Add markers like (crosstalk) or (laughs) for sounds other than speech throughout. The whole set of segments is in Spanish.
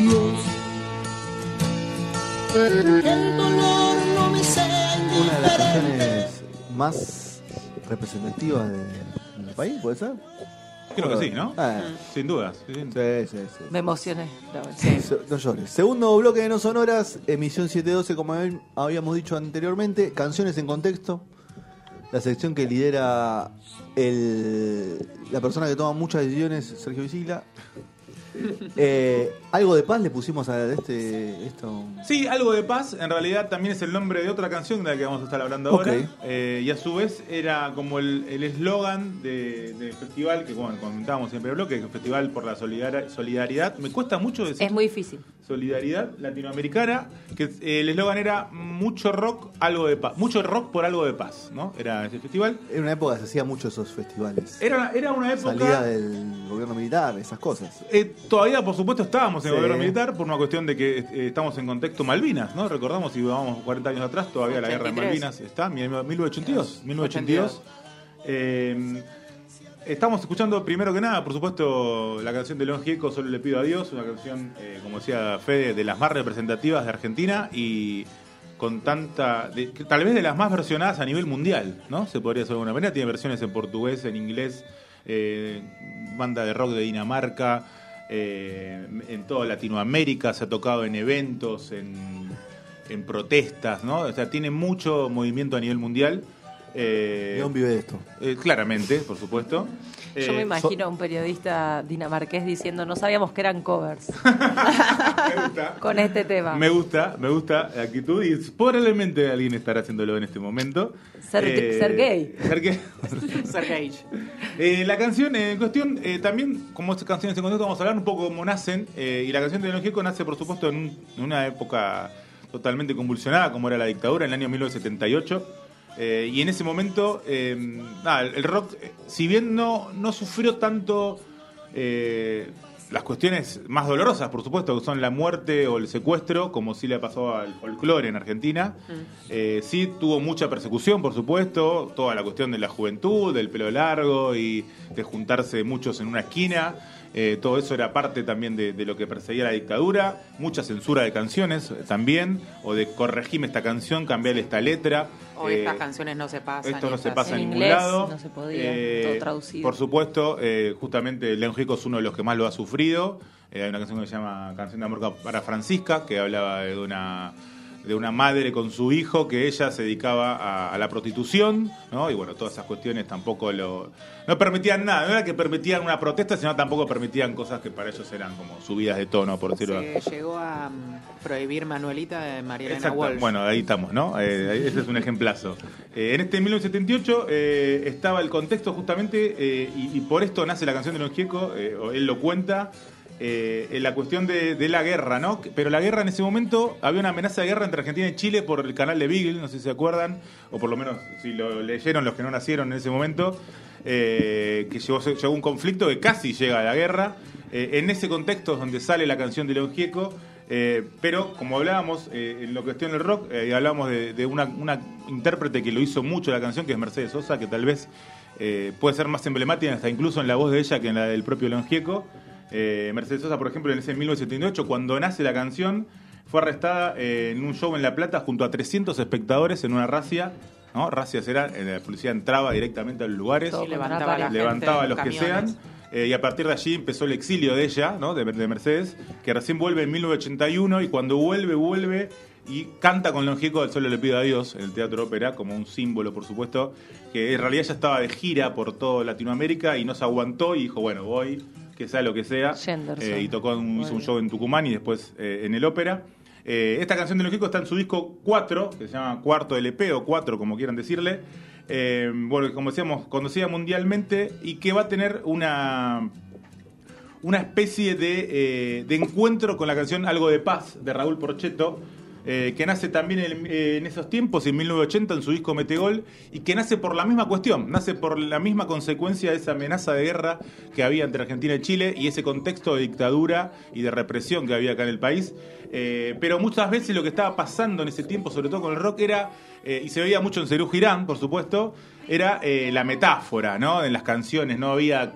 Dios que el dolor no me sea Una de las canciones más representativas de- del país, ¿puede ser? Creo que sí, ¿no? Ah, Sin dudas. sí, sí. sí, sí, sí. Me emocioné. No, sí. Se- No llores. Segundo bloque de No Sonoras, emisión 712, como hab- habíamos dicho anteriormente, canciones en contexto. La sección que lidera el, la persona que toma muchas decisiones, Sergio Visila. Eh, algo de paz le pusimos a este esto. Sí, algo de paz, en realidad también es el nombre de otra canción de la que vamos a estar hablando ahora. Eh, y a su vez era como el el eslogan de- del festival, que bueno, comentábamos siempre en el bloque, que es el Festival por la solidar- Solidaridad. Me cuesta mucho decir Es muy difícil. Solidaridad Latinoamericana, que eh, el eslogan era mucho rock, algo de paz. Mucho rock por algo de paz, ¿no? Era ese festival. En una época se hacía mucho esos festivales. Era, era una época... Salida del gobierno militar, esas cosas. Eh, todavía, por supuesto, estábamos en el Sí. gobierno militar por una cuestión de que eh, estamos en contexto Malvinas, ¿no? Recordamos, si vamos 40 años atrás, todavía la guerra de 83. Malvinas está, 1982. 1982. Eh, estamos escuchando, primero que nada, por supuesto, la canción de León Gieco, Solo le pido a Dios, una canción, eh, como decía Fede, de las más representativas de Argentina y con tanta, de- que tal vez de las más versionadas a nivel mundial, ¿no? Se podría decir de alguna manera, tiene versiones en portugués, en inglés, eh, banda de rock de Dinamarca, eh, en toda Latinoamérica, se ha tocado en eventos, en, en protestas, ¿no? O sea, tiene mucho movimiento a nivel mundial. Eh, León vive de esto. eh, claramente, por supuesto. Yo Eh, me imagino a un periodista dinamarqués diciendo, no sabíamos que eran covers (laughs) me gusta. con este tema. Me gusta, me gusta la actitud y probablemente alguien estará haciéndolo en este momento. Ser- ser gay. Ser gay. (laughs) Sergei. Eh, la canción en cuestión, eh, también, como estas canciones en contexto, vamos a hablar un poco cómo nacen. eh, y la canción de León Gieco nace, por supuesto, en, un- en una época totalmente convulsionada, como era la dictadura, en el año 1978. Eh, y en ese momento, eh, nada, el el rock, eh, si bien no, no sufrió tanto eh, las cuestiones más dolorosas, por supuesto, que son la muerte o el secuestro, como sí le pasó al folclore en Argentina, eh, sí tuvo mucha persecución, por supuesto, toda la cuestión de la juventud, del pelo largo y de juntarse muchos en una esquina. Eh, todo eso era parte también de, de lo que perseguía la dictadura, mucha censura de canciones eh, también, o de corregime esta canción, cambiarle esta letra. Eh, estas canciones no se pasan. esto no se pasa en, En ningún inglés lado. no se podía, todo traducido. Por supuesto, eh, justamente León Gieco es uno de los que más lo ha sufrido. Eh, hay una canción que se llama Canción de Amor para Francisca, que hablaba de una de una madre con su hijo que ella se dedicaba a, a la prostitución, ¿no? Y bueno, todas esas cuestiones tampoco lo no permitían nada, no era que permitían una protesta, sino tampoco permitían cosas que para ellos eran como subidas de tono, por decirlo Se llegó a mm, prohibir Manuelita de María Elena. Walsh. Bueno, ahí estamos, ¿no? Eh, ese es un ejemplazo. Eh, en este 1978 eh, estaba el contexto justamente, y, y por esto nace la canción de León Gieco, él lo cuenta, eh, en la cuestión de, la guerra, ¿no? Pero la guerra en ese momento, había una amenaza de guerra entre Argentina y Chile por el canal de Beagle, no sé si se acuerdan, o por lo menos si lo leyeron los que no nacieron en ese momento, eh, que llegó, llegó un conflicto que casi llega a la guerra. Eh, en ese contexto es donde sale la canción de León pero como hablábamos en la cuestión del rock, hablábamos de, de una, intérprete que lo hizo mucho la canción, que es Mercedes Sosa, que tal vez puede ser más emblemática hasta incluso en la voz de ella que en la del propio León. Eh, Mercedes Sosa, por ejemplo, en ese 1978, cuando nace la canción, fue arrestada eh, en un show en La Plata junto a 300 espectadores en una racia. ¿no? Racias era, eh, la policía entraba directamente a los lugares levantaba a la gente levantaba a en los que sean. eh, y a partir de allí empezó el exilio de ella, ¿no? de, de Mercedes, que recién vuelve en 1981 y cuando vuelve, vuelve y canta con Longico del Solo le pido a Dios en el Teatro Ópera, como un símbolo, por supuesto, que en realidad ya estaba de gira por toda Latinoamérica y no se aguantó y dijo, bueno, voy, que sea lo que sea. Eh, y tocó un, hizo un show en Tucumán y después eh, en el Ópera. Eh, esta canción de Longico está en su disco 4, que se llama Cuarto LP o 4, como quieran decirle. Bueno, como decíamos, conocida mundialmente y que va a tener una, una especie de, de encuentro con la canción Algo de Paz de Raúl Porchetto, eh, que nace también en, eh, en esos tiempos, en 1980, en su disco Metegol, y que nace por la misma cuestión, nace por la misma consecuencia de esa amenaza de guerra que había entre Argentina y Chile y ese contexto de dictadura y de represión que había acá en el país. Eh, pero muchas veces lo que estaba pasando en ese tiempo, sobre todo con el rock, era, y se veía mucho en Cerú Girán, por supuesto, era la metáfora, ¿no? En las canciones, no había,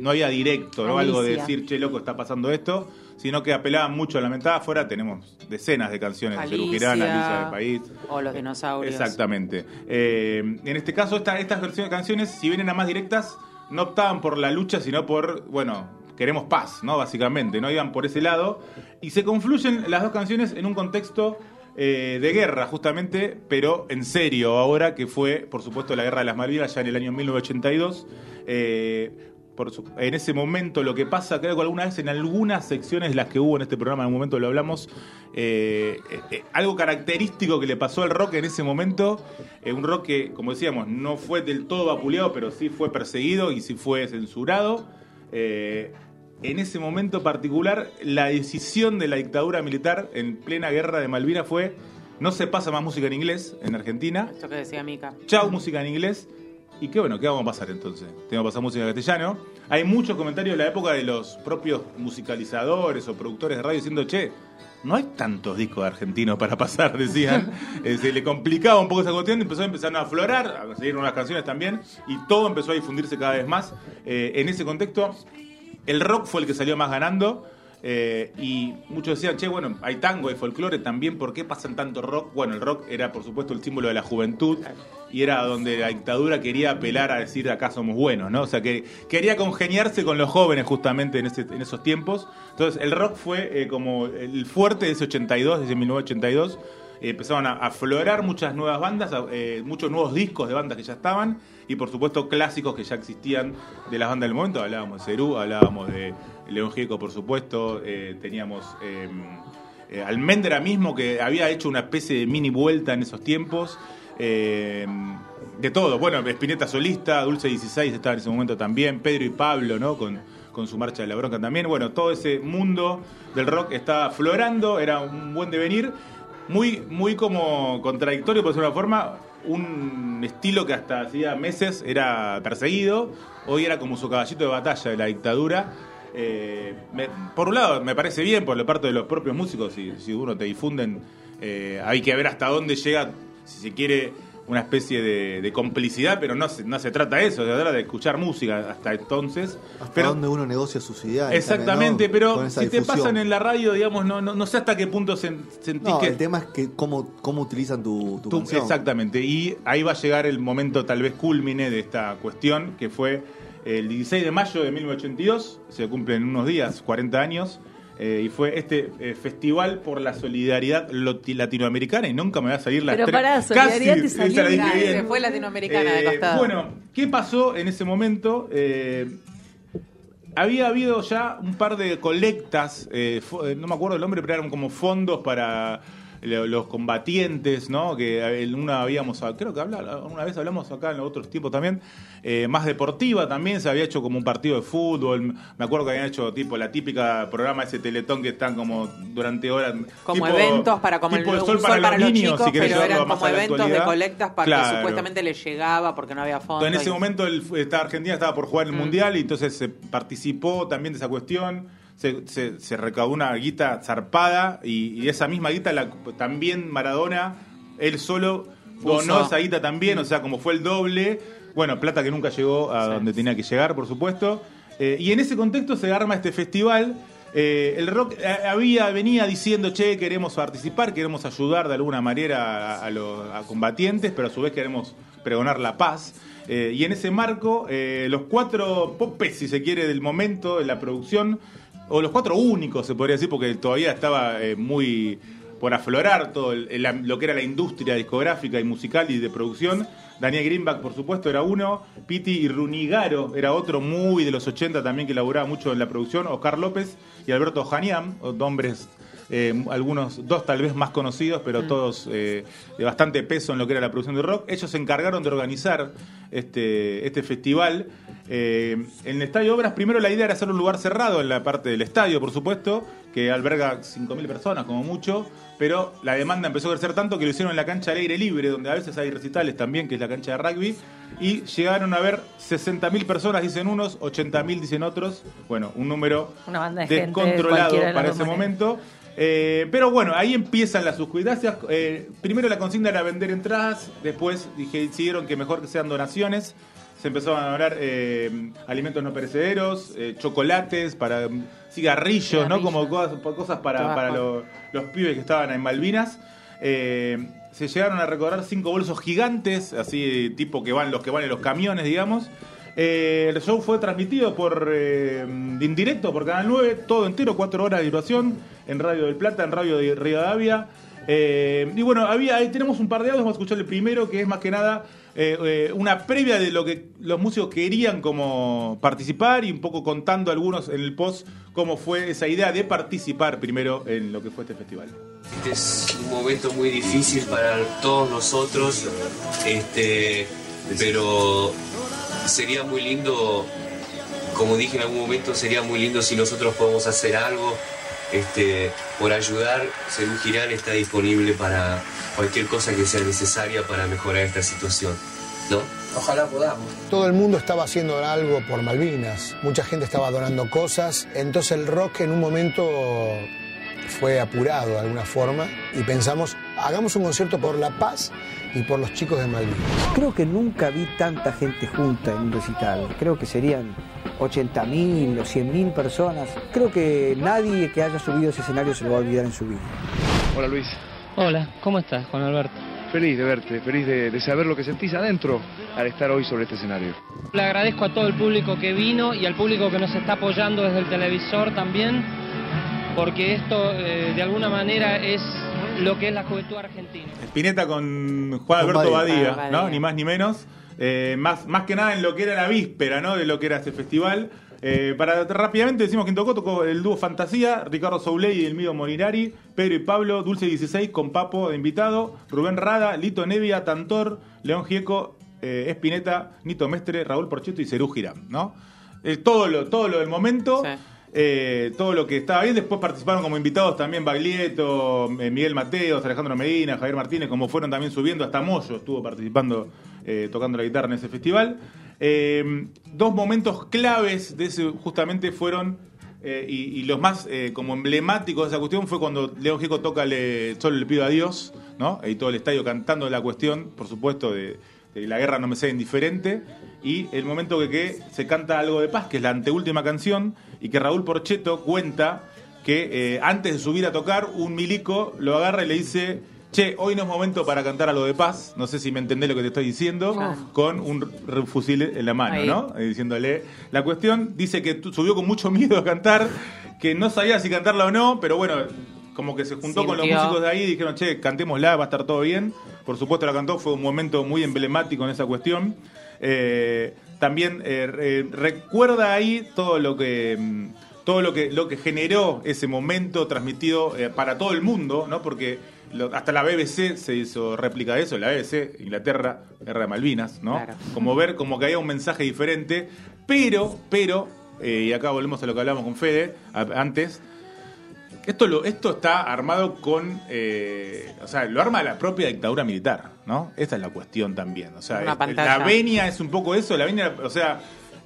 no había directo, ¿no? Algo de decir, che, loco, está pasando esto, sino que apelaban mucho a la metáfora. Tenemos decenas de canciones de Cerú Girán, Alicia del País. O los dinosaurios. Exactamente. Eh, en este caso, esta- estas versiones de canciones, si bien eran más directas, no optaban por la lucha, sino por, bueno, queremos paz, ¿no? Básicamente, no iban por ese lado. Y se confluyen las dos canciones en un contexto eh, de guerra, justamente, pero en serio ahora, que fue, por supuesto, la guerra de las Malvinas ya en el año 1982. Eh, por su- en ese momento lo que pasa, creo que alguna vez en algunas secciones de las que hubo en este programa, en un momento lo hablamos, eh, eh, eh, algo característico que le pasó al rock en ese momento, eh, un rock que, como decíamos, no fue del todo vapuleado, pero sí fue perseguido y sí fue censurado. En ese momento particular, la decisión de la dictadura militar en plena guerra de Malvinas fue, no se pasa más música en inglés en Argentina, Esto que decía Mica. Chau, música en inglés. Y qué bueno, ¿qué vamos a pasar entonces? Tengo que pasar música en castellano. Hay muchos comentarios de la época de los propios musicalizadores o productores de radio diciendo, che, no hay tantos discos argentinos para pasar, (laughs) decían. Eh, se le complicaba un poco esa cuestión, empezó a empezar a aflorar, a seguir unas canciones también, y todo empezó a difundirse cada vez más. Eh, en ese contexto, el rock fue el que salió más ganando. Eh, y muchos decían, che, bueno, hay tango, hay folclore también, ¿por qué pasan tanto rock? Bueno, el rock era, por supuesto, el símbolo de la juventud y era donde la dictadura quería apelar a decir acá somos buenos, ¿no? O sea, que quería congeniarse con los jóvenes justamente en, esos tiempos. Entonces, el rock fue eh, como el fuerte de ese 82, desde 1982. Eh, empezaron a aflorar muchas nuevas bandas, eh, muchos nuevos discos de bandas que ya estaban y por supuesto clásicos que ya existían de las bandas del momento. Hablábamos de Cerú, hablábamos de León Gieco, por supuesto, eh, teníamos eh, eh, Almendra mismo que había hecho una especie de mini vuelta en esos tiempos. eh, de todo, bueno, Espineta solista, Dulce 16 estaba en ese momento también, Pedro y Pablo, ¿no? Con, con su marcha de la bronca también. Bueno, todo ese mundo del rock estaba aflorando, era un buen devenir, muy, muy como contradictorio, por decirlo de una forma, un estilo que hasta hacía meses era perseguido, hoy era como su caballito de batalla de la dictadura. Eh, me- por un lado, me parece bien por la parte de los propios músicos, si, si uno te difunden, eh, hay que ver hasta dónde llega, si se quiere, una especie de, de complicidad, pero no se, no se trata de eso, se trata de escuchar música hasta entonces. Hasta pero, donde uno negocia sus ideas. Exactamente, pero si te pasan en la radio, digamos, no, no, no sé hasta qué punto sen- sentís No, que... el tema es que cómo, cómo utilizan tu, tu Tú- canción. exactamente, y ahí va a llegar el momento tal vez culmine de esta cuestión, que fue el 16 de mayo de 1982, se cumplen unos días, 40 años, eh, y fue este eh, festival por la solidaridad latinoamericana, y nunca me va a salir la Pero pará, solidaridad te esa salió la dije bien. se fue latinoamericana de Eh, costado. Bueno, ¿qué pasó en ese momento? Eh, había habido ya un par de colectas, no me acuerdo el nombre, pero eran como fondos para los combatientes, ¿no? Que eh, una habíamos, creo que habla, una vez hablamos acá en otros tiempos también, eh, más deportiva también, se había hecho como un partido de fútbol, me acuerdo que habían hecho tipo la típica programa ese teletón que están como durante horas. Como tipo- eventos para como el, un sol para, los niños, chicos, si querés pero eran como eventos de colectas para Claro. que supuestamente les llegaba porque no había fondos. En ese y- momento el, esta Argentina estaba por jugar el Mm. Mundial y entonces se participó también de esa cuestión. Se, se- se recaudó una guita zarpada y, y esa misma guita la, también Maradona, él solo donó esa guita también, o sea, como fue el doble. Bueno, plata que nunca llegó a Sí. donde tenía que llegar, por supuesto. Eh, y en ese contexto se arma este festival. Eh, el rock eh, había, venía diciendo, che, queremos participar, queremos ayudar de alguna manera a, a los a combatientes, pero a su vez queremos pregonar la paz. Eh, y en ese marco, eh, los cuatro popes, si se quiere, del momento de la producción, o los cuatro únicos, se podría decir, porque todavía estaba eh, muy por aflorar todo el- lo que era la industria discográfica y musical y de producción. Daniel Greenback, por supuesto, era uno. Piti y Runigaro era otro muy de los 80 también que laburaba mucho en la producción. Oscar López y Alberto Janiam, hombres eh, algunos, dos tal vez más conocidos, pero todos eh, de bastante peso en lo que era la producción de rock. Ellos se encargaron de organizar este, este festival. Eh, en el Estadio Obras, primero la idea era hacer un lugar cerrado en la parte del estadio, por supuesto, que alberga 5.000 personas como mucho, pero la demanda empezó a crecer tanto que lo hicieron en la cancha al aire libre, donde a veces hay recitales también, que es la cancha de rugby, y llegaron a ver 60.000 personas, dicen unos, 80.000 dicen otros, bueno, un número de descontrolado de para ese momento. Eh, pero bueno, ahí empiezan las suscuidacias. Eh, primero la consigna era vender entradas, después dije, decidieron que mejor que sean donaciones. Se empezaron a donar eh, alimentos no perecederos, eh, chocolates, para mm, cigarrillos, ¿no? Como cosas, cosas para, Tabaco. para lo- los pibes que estaban en Malvinas. Eh, se llegaron a recordar cinco bolsos gigantes, así tipo que van los que van en los camiones, digamos. Eh, el show fue transmitido por en directo por Canal 9, todo entero, cuatro horas de duración, en Radio del Plata, en Radio de Rivadavia. Eh, y bueno, ahí tenemos un par de audios, vamos a escuchar el primero, que es más que nada eh, eh, una previa de lo que los músicos querían como participar y un poco contando algunos en el post cómo fue esa idea de participar primero en lo que fue este festival. Este es un momento muy difícil para todos nosotros, este, pero sería muy lindo, como dije en algún momento, sería muy lindo si nosotros podemos hacer algo este, por ayudar. Cerú Girán está disponible para cualquier cosa que sea necesaria para mejorar esta situación. ¿no? Ojalá podamos. Todo el mundo estaba haciendo algo por Malvinas, mucha gente estaba donando cosas, entonces el rock en un momento fue apurado de alguna forma y pensamos, hagamos un concierto por la paz y por los chicos de Malvinas. Creo que nunca vi tanta gente junta en un recital. Creo que serían 80.000 o 100.000 personas. Creo que nadie que haya subido a ese escenario se lo va a olvidar en su vida. Hola Luis, Hola, ¿cómo estás, Juan Alberto? feliz de verte, feliz de, de saber lo que sentís adentro al estar hoy sobre este escenario. Le agradezco a todo el público que vino y al público que nos está apoyando desde el televisor también, porque esto eh, de alguna manera es lo que es la juventud argentina. Spinetta con Juan Con Alberto Badía. Badía, Ah, ¿no? Badía. Ni más ni menos. Eh, más, más que nada en lo que era la víspera, ¿no? De lo que era este festival. Eh, para rápidamente decimos quién tocó, tocó el dúo Fantasía, Ricardo Souley y Elmido Molinari, Pedro y Pablo, Dulce 16 con Papo de invitado, Rubén Rada, Lito Nevia, Tantor, León Gieco, eh, Espineta, Nito Mestre, Raúl Porcheto y Cerú Girán, ¿no? Eh, todo, lo, todo lo del momento. Sí. Eh, todo lo que estaba bien. Después participaron como invitados también Baglietto, eh, Miguel Mateos, Alejandro Medina, Javier Martínez, como fueron también subiendo. Hasta Moyo estuvo participando, eh, tocando la guitarra en ese festival. Dos momentos claves de ese justamente fueron, y, los más como emblemáticos de esa cuestión fue cuando León Gieco toca le, Solo le pido a Dios, ¿no? Y todo el estadio cantando la cuestión, por supuesto, de, la guerra no me sea indiferente. Y el momento que se canta algo de paz, que es la anteúltima canción, y que Raúl Porcheto cuenta que eh, antes de subir a tocar, un milico lo agarra y le dice, che, hoy no es momento para cantar algo de paz, no sé si me entendés lo que te estoy diciendo, con un fusil en la mano, Ahí. ¿no? Eh, diciéndole, la cuestión dice que subió con mucho (laughs) miedo a cantar, que no sabía si cantarla o no, pero bueno, como que se juntó con los músicos de ahí y dijeron, che, cantémosla, va a estar todo bien. Por supuesto la cantó, fue un momento muy emblemático en esa cuestión. Eh, también eh, re- recuerda ahí todo lo que mm, todo lo que lo que generó ese momento transmitido eh, para todo el mundo, ¿no? Porque lo- hasta la BBC se hizo réplica de eso, la BBC, Inglaterra, Guerra de Malvinas, ¿no? Claro. Como ver como que había un mensaje diferente, pero, pero, eh, y acá volvemos a lo que hablamos con Fede a- antes, esto, lo, esto está armado con. eh, o sea, lo arma la propia dictadura militar, ¿no? Esa es la cuestión también. O sea, Una es- pantalla. la venia es un poco eso. La venia, o sea.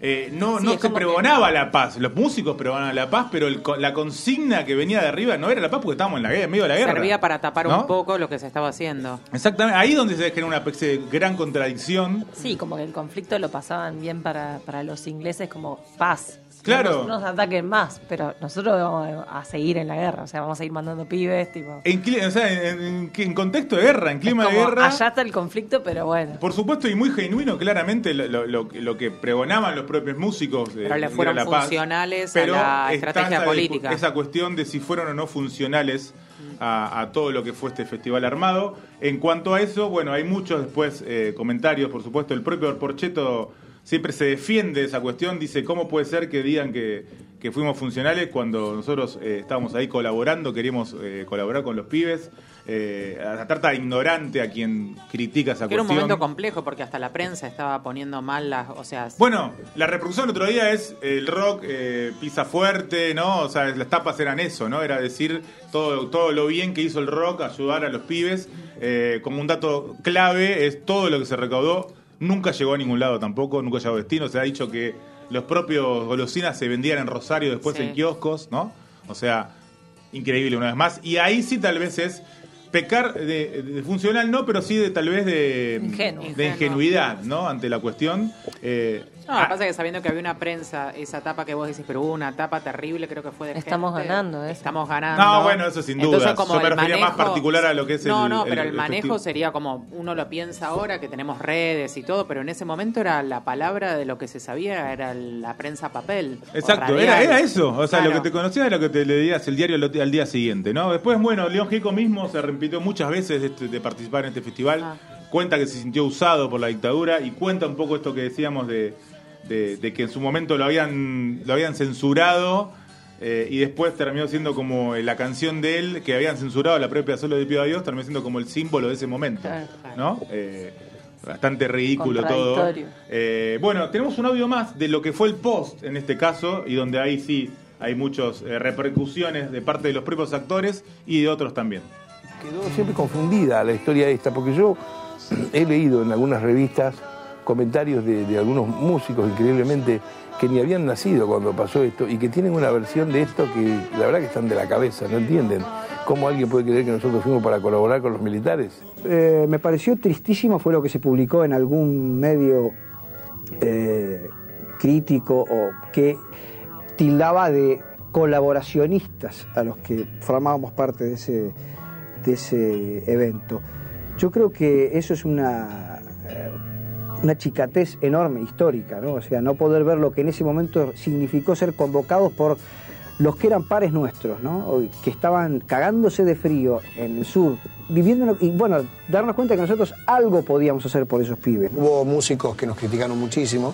Eh, no Sí, no se que- pregonaba la paz, los músicos pregonaban la paz, pero el la consigna que venía de arriba no era la paz porque estábamos en la guerra, en medio de la guerra. Servía para tapar ¿no? un poco lo que se estaba haciendo. Exactamente, ahí es donde se genera una especie de gran contradicción. Sí, como que el conflicto lo pasaban bien para, para los ingleses como paz. Claro. No nos, no nos ataquen más, pero nosotros vamos a seguir en la guerra, o sea, vamos a seguir mandando pibes, tipo... En, cli- o sea, en, en- en contexto de guerra, en clima de guerra. Allá está el conflicto, pero bueno. Por supuesto, y muy genuino, claramente, lo, lo- lo- lo que pregonaban los propios músicos. de- Pero le fueron la paz. funcionales a Pero la está estrategia esa, política. Esa cuestión de si fueron o no funcionales a, a todo lo que fue este festival armado. En cuanto a eso, bueno, hay muchos después eh, comentarios, por supuesto. El propio Porcheto siempre se defiende de esa cuestión. Dice, ¿cómo puede ser que digan que, que fuimos funcionales cuando nosotros eh, estábamos ahí colaborando, queríamos eh, colaborar con los pibes, eh, a la tarta ignorante a quien critica esa Que era un cuestión. momento complejo porque hasta la prensa estaba poniendo mal las. O sea, Bueno, la reproducción el otro día es el rock eh, pisa fuerte, ¿no? O sea, las tapas eran eso, ¿no? Era decir todo, todo lo bien que hizo el rock, ayudar a los pibes. Eh, como un dato clave es todo lo que se recaudó. Nunca llegó a ningún lado tampoco, nunca llegó a destino. Se ha dicho que los propios golosinas se vendían en Rosario después Sí. en kioscos, ¿no? O sea, increíble una vez más. Y ahí sí tal vez es pecar de, de funcional, no, pero sí de tal vez de, Ingenuo. de ingenuidad, ¿no? Ante la cuestión. Eh, No, lo que pasa es que sabiendo que había una prensa, esa etapa que vos decís, pero hubo una etapa terrible, creo que fue de Estamos gente. ganando, ¿eh? Estamos ganando. No, bueno, eso sin Entonces, duda. como Yo me refería más particular a lo que es No, el- no, el- pero el, el manejo festivo. sería como uno lo piensa ahora, que tenemos redes y todo, pero en ese momento era la palabra de lo que se sabía, era la prensa papel. Exacto, era, era eso. O sea, lo que te conocías era lo que te leías el diario al, día siguiente, ¿no? Después, bueno, León Gieco mismo se repitió muchas veces de, este- de participar en este festival. Ah. Cuenta que se sintió usado por la dictadura y cuenta un poco esto que decíamos de, de- de que en su momento lo habían, lo habían censurado. eh, y después terminó siendo como la canción de él que habían censurado la propia Solo de Pido a Dios, terminó siendo como el símbolo de ese momento. ¿no? Eh, bastante ridículo todo. Eh, bueno, tenemos un audio más de lo que fue el post en este caso y donde ahí sí hay muchas repercusiones de parte de los propios actores y de otros también. Quedó siempre confundida la historia esta, porque yo he leído en algunas revistas comentarios de, algunos músicos increíblemente que ni habían nacido cuando pasó esto y que tienen una versión de esto que la verdad que están de la cabeza, no entienden cómo alguien puede creer que nosotros fuimos para colaborar con los militares. Eh, me pareció tristísimo, fue lo que se publicó en algún medio eh, crítico o que tildaba de colaboracionistas a los que formábamos parte de ese, de ese evento. Yo creo que eso es una, eh, una chicatez enorme, histórica, ¿no? O sea, no poder ver lo que en ese momento significó ser convocados por los que eran pares nuestros, ¿no? Que estaban cagándose de frío en el sur, viviendo y bueno, darnos cuenta que nosotros algo podíamos hacer por esos pibes. Hubo músicos que nos criticaron muchísimo,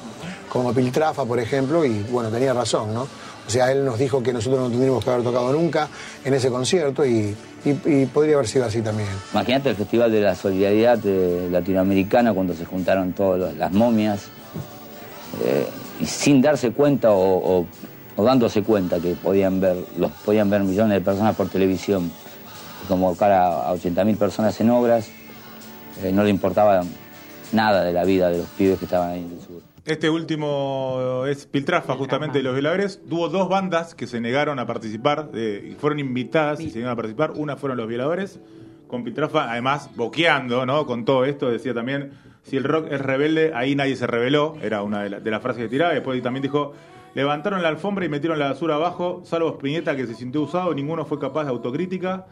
como Piltrafa, por ejemplo, y bueno, tenía razón, ¿no? O sea, él nos dijo que nosotros no tendríamos que haber tocado nunca en ese concierto y, podría haber sido así también. Imagínate el Festival de la Solidaridad Latinoamericana cuando se juntaron todas las momias eh, y sin darse cuenta o dándose cuenta que podían ver, los podían ver millones de personas por televisión, convocar a, a 80.000 personas en obras, eh, no le importaba nada de la vida de los pibes que estaban ahí en el sur. Este último es Piltrafa, justamente de los violadores. Tuvo dos bandas que se negaron a participar, eh, fueron invitadas y se negaron a participar. Una fueron los violadores, con Piltrafa, además, boqueando, ¿no? Con todo esto, decía también, si el rock es rebelde, ahí nadie se rebeló, era una de, la- de las frases que tiraba. Después también dijo, levantaron la alfombra y metieron la basura abajo, salvo Piñeta que se sintió usado, ninguno fue capaz de autocrítica.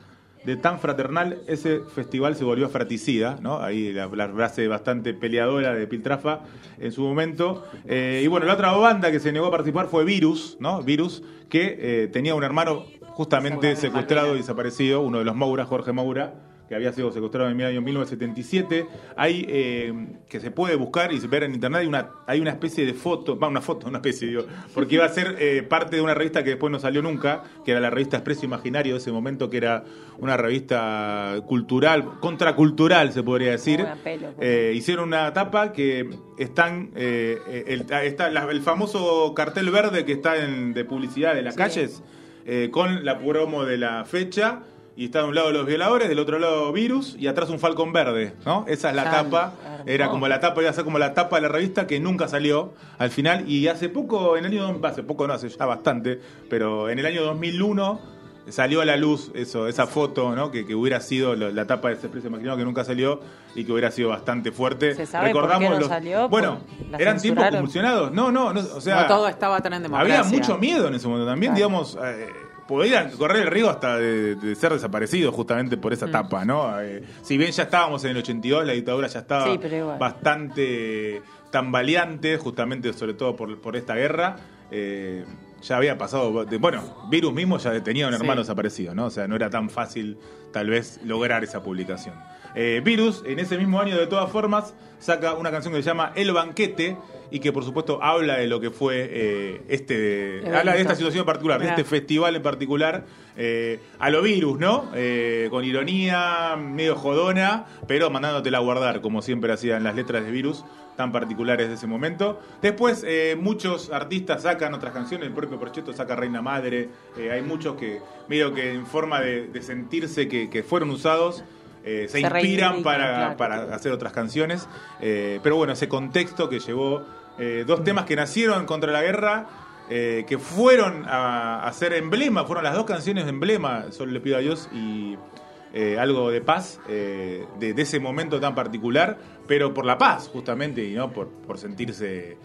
De tan fraternal, ese festival se volvió fratricida, ¿no? Ahí la, la frase bastante peleadora de Piltrafa en su momento. Eh, y bueno, la otra banda que se negó a participar fue Virus, ¿no? Virus, que eh, tenía un hermano justamente secuestrado y desaparecido, uno de los Moura, Jorge Moura, que había sido secuestrado en el año 1977. Hay eh, que se puede buscar y ver en internet, hay una, hay una especie de foto, va, una foto, (laughs) una especie, digo, porque iba a ser eh, parte de una revista que después no salió nunca, que era la revista Expreso Imaginario de ese momento, que era una revista cultural, contracultural se podría decir. Pelo. Eh, hicieron una tapa que están el, está la- el famoso cartel verde que está en, de publicidad de las calles con la promo de la fecha y está de un lado los violadores, del otro lado virus y atrás un falcón verde, ¿no? Esa es la tapa, era como la tapa iba a ser como la tapa de la revista que nunca salió al final y hace poco en el año hace poco no hace ya bastante, pero en el año 2001 salió a la luz eso, esa foto, ¿no? Que, que hubiera sido la, la tapa de ese precio imaginado que nunca salió y que hubiera sido bastante fuerte. ¿Se sabe por qué no los- salió? Bueno, eran tiempos convulsionados. No, no, no, o sea, no todo estaba tan en democracia. había mucho miedo en ese momento también, digamos, eh, podían correr el riesgo hasta de, de ser desaparecidos justamente por esa Mm. etapa, ¿no? Eh, si bien ya estábamos en el 82, la dictadura ya estaba Sí, bastante tambaleante, justamente sobre todo por, por esta guerra. eh, ya había pasado. de- bueno, Virus mismo ya tenía un Sí. hermano desaparecido, ¿no? O sea, no era tan fácil, tal vez, lograr esa publicación. Eh, Virus, en ese mismo año, de todas formas, saca una canción que se llama El Banquete y que, por supuesto, habla de lo que fue eh, este. Habla de esta situación en particular, de este festival en particular, eh, a lo Virus, ¿no? Con ironía, medio jodona, pero mandándotela a guardar, como siempre hacían las letras de Virus tan particulares de ese momento. Después, eh, muchos artistas sacan otras canciones, el propio Procheto saca Reina Madre, eh, hay muchos que, medio que en forma de, de sentirse que, que fueron usados, eh, se, Se inspiran para, claro. para hacer otras canciones. Eh, pero bueno, ese contexto que llevó eh, dos temas que nacieron contra la guerra, que fueron a, a ser emblema, fueron las dos canciones de emblema, Solo le pido a Dios y algo de paz, de, de ese momento tan particular, pero por la paz justamente y no por, por sentirse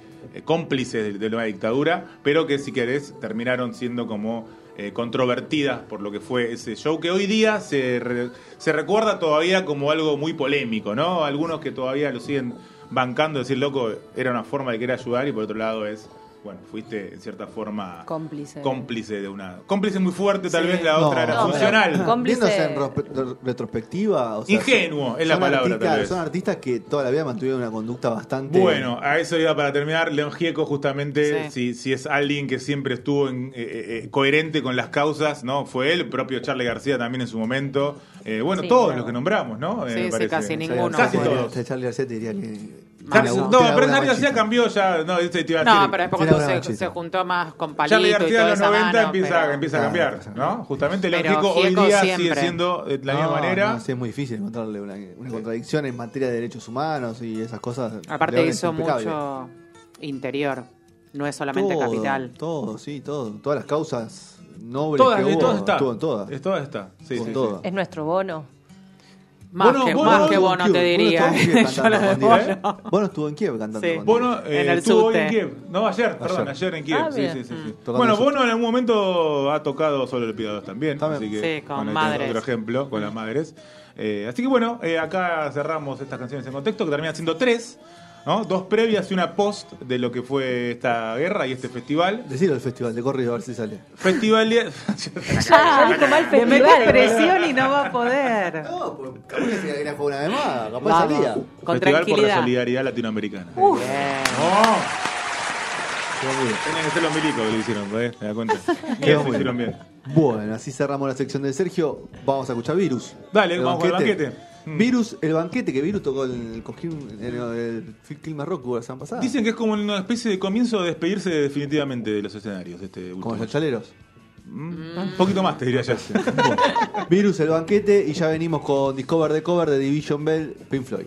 cómplices de, de la dictadura, pero que si querés terminaron siendo como eh, controvertidas por lo que fue ese show que hoy día se, re- se recuerda todavía como algo muy polémico, ¿no? Algunos que todavía lo siguen bancando, decir, loco, era una forma de querer ayudar y por otro lado es, bueno, fuiste en cierta forma Cómplice. cómplice de una... Cómplice muy fuerte, tal Sí. vez la otra era No, funcional. (laughs) Cómplice- Viéndose en ro- retrospectiva. o sea, Ingenuo, son- es la palabra, artistas- tal vez. son artistas que toda la vida mantuvieron una conducta bastante. Bueno, a eso iba para terminar. León Gieco, justamente, si, si es alguien que siempre estuvo en- eh, eh, coherente con las causas, ¿no? Fue él, el propio Charlie García también en su momento. Eh, bueno, Sí, todos los que nombramos, ¿no? Eh, Sí, sí, casi ninguno. Casi todos. Charlie García te diría que. No, pero alguna García cambió ya. No, este te iba a No, pero es Tiene cuando se, se juntó más con Palito Charlie García en los esa 90 mano, empieza, pero- empieza a cambiar, ¿no? Justamente Pero Gieco hoy día sigue siempre. siendo de la misma manera. no, sí, es muy difícil encontrarle una, una contradicción en materia de derechos humanos y esas cosas. Aparte hizo mucho interior, no es solamente Todo, capital. Todo, sí, todo. Todas las causas nobles Todas, que hubo, todas está. estuvo en todas. Es todas está. Sí, sí, todas. Es nuestro bono. Más Bono- que, Bono más que Bono en te diría. Bono (laughs) estuvo en Kiev cantando. Bono estuvo en Kiev cantando Sí. Bono Dios. eh, En el estuvo hoy en Kiev. No, ayer, perdón, ayer en Kiev. Ah, sí, sí, sí, sí. Tocando Bueno. Bono en algún momento ha tocado solo el Pidados también. También. Así que, Sí, con bueno, tenés madres. Otro ejemplo, con las madres. Eh, así que bueno, eh, acá cerramos estas canciones en contexto, que terminan siendo tres. ¿No? Dos previas y una post de lo que fue esta guerra y este festival. Decirlo el festival de corrido a ver si sale. Festival de... (laughs) Ah, dijo (laughs) mal festival. presión y no va a poder. No, pues capaz que se fue una vez más, capaz Vamos, salía. con festival por la solidaridad latinoamericana. Bien. ¡Oh! Tenían que ser los milicos que lo hicieron, ¿podés? ¿te das cuenta? (laughs) Quedó muy hicieron bien. bien. Bueno, así cerramos la sección de Sergio. Vamos a escuchar Virus. Dale, vamos con el banquete. Mm. Virus, el banquete que Virus tocó en el Cosquín, en el Clima Rock la semana pasada. Dicen que es como una especie de comienzo de despedirse definitivamente de los escenarios. Este Como los chaleros. Mm, Un poquito más, te diría yo. (laughs) Virus, el banquete. Y ya venimos con Discover de Cover de Division Bell, Pink Floyd.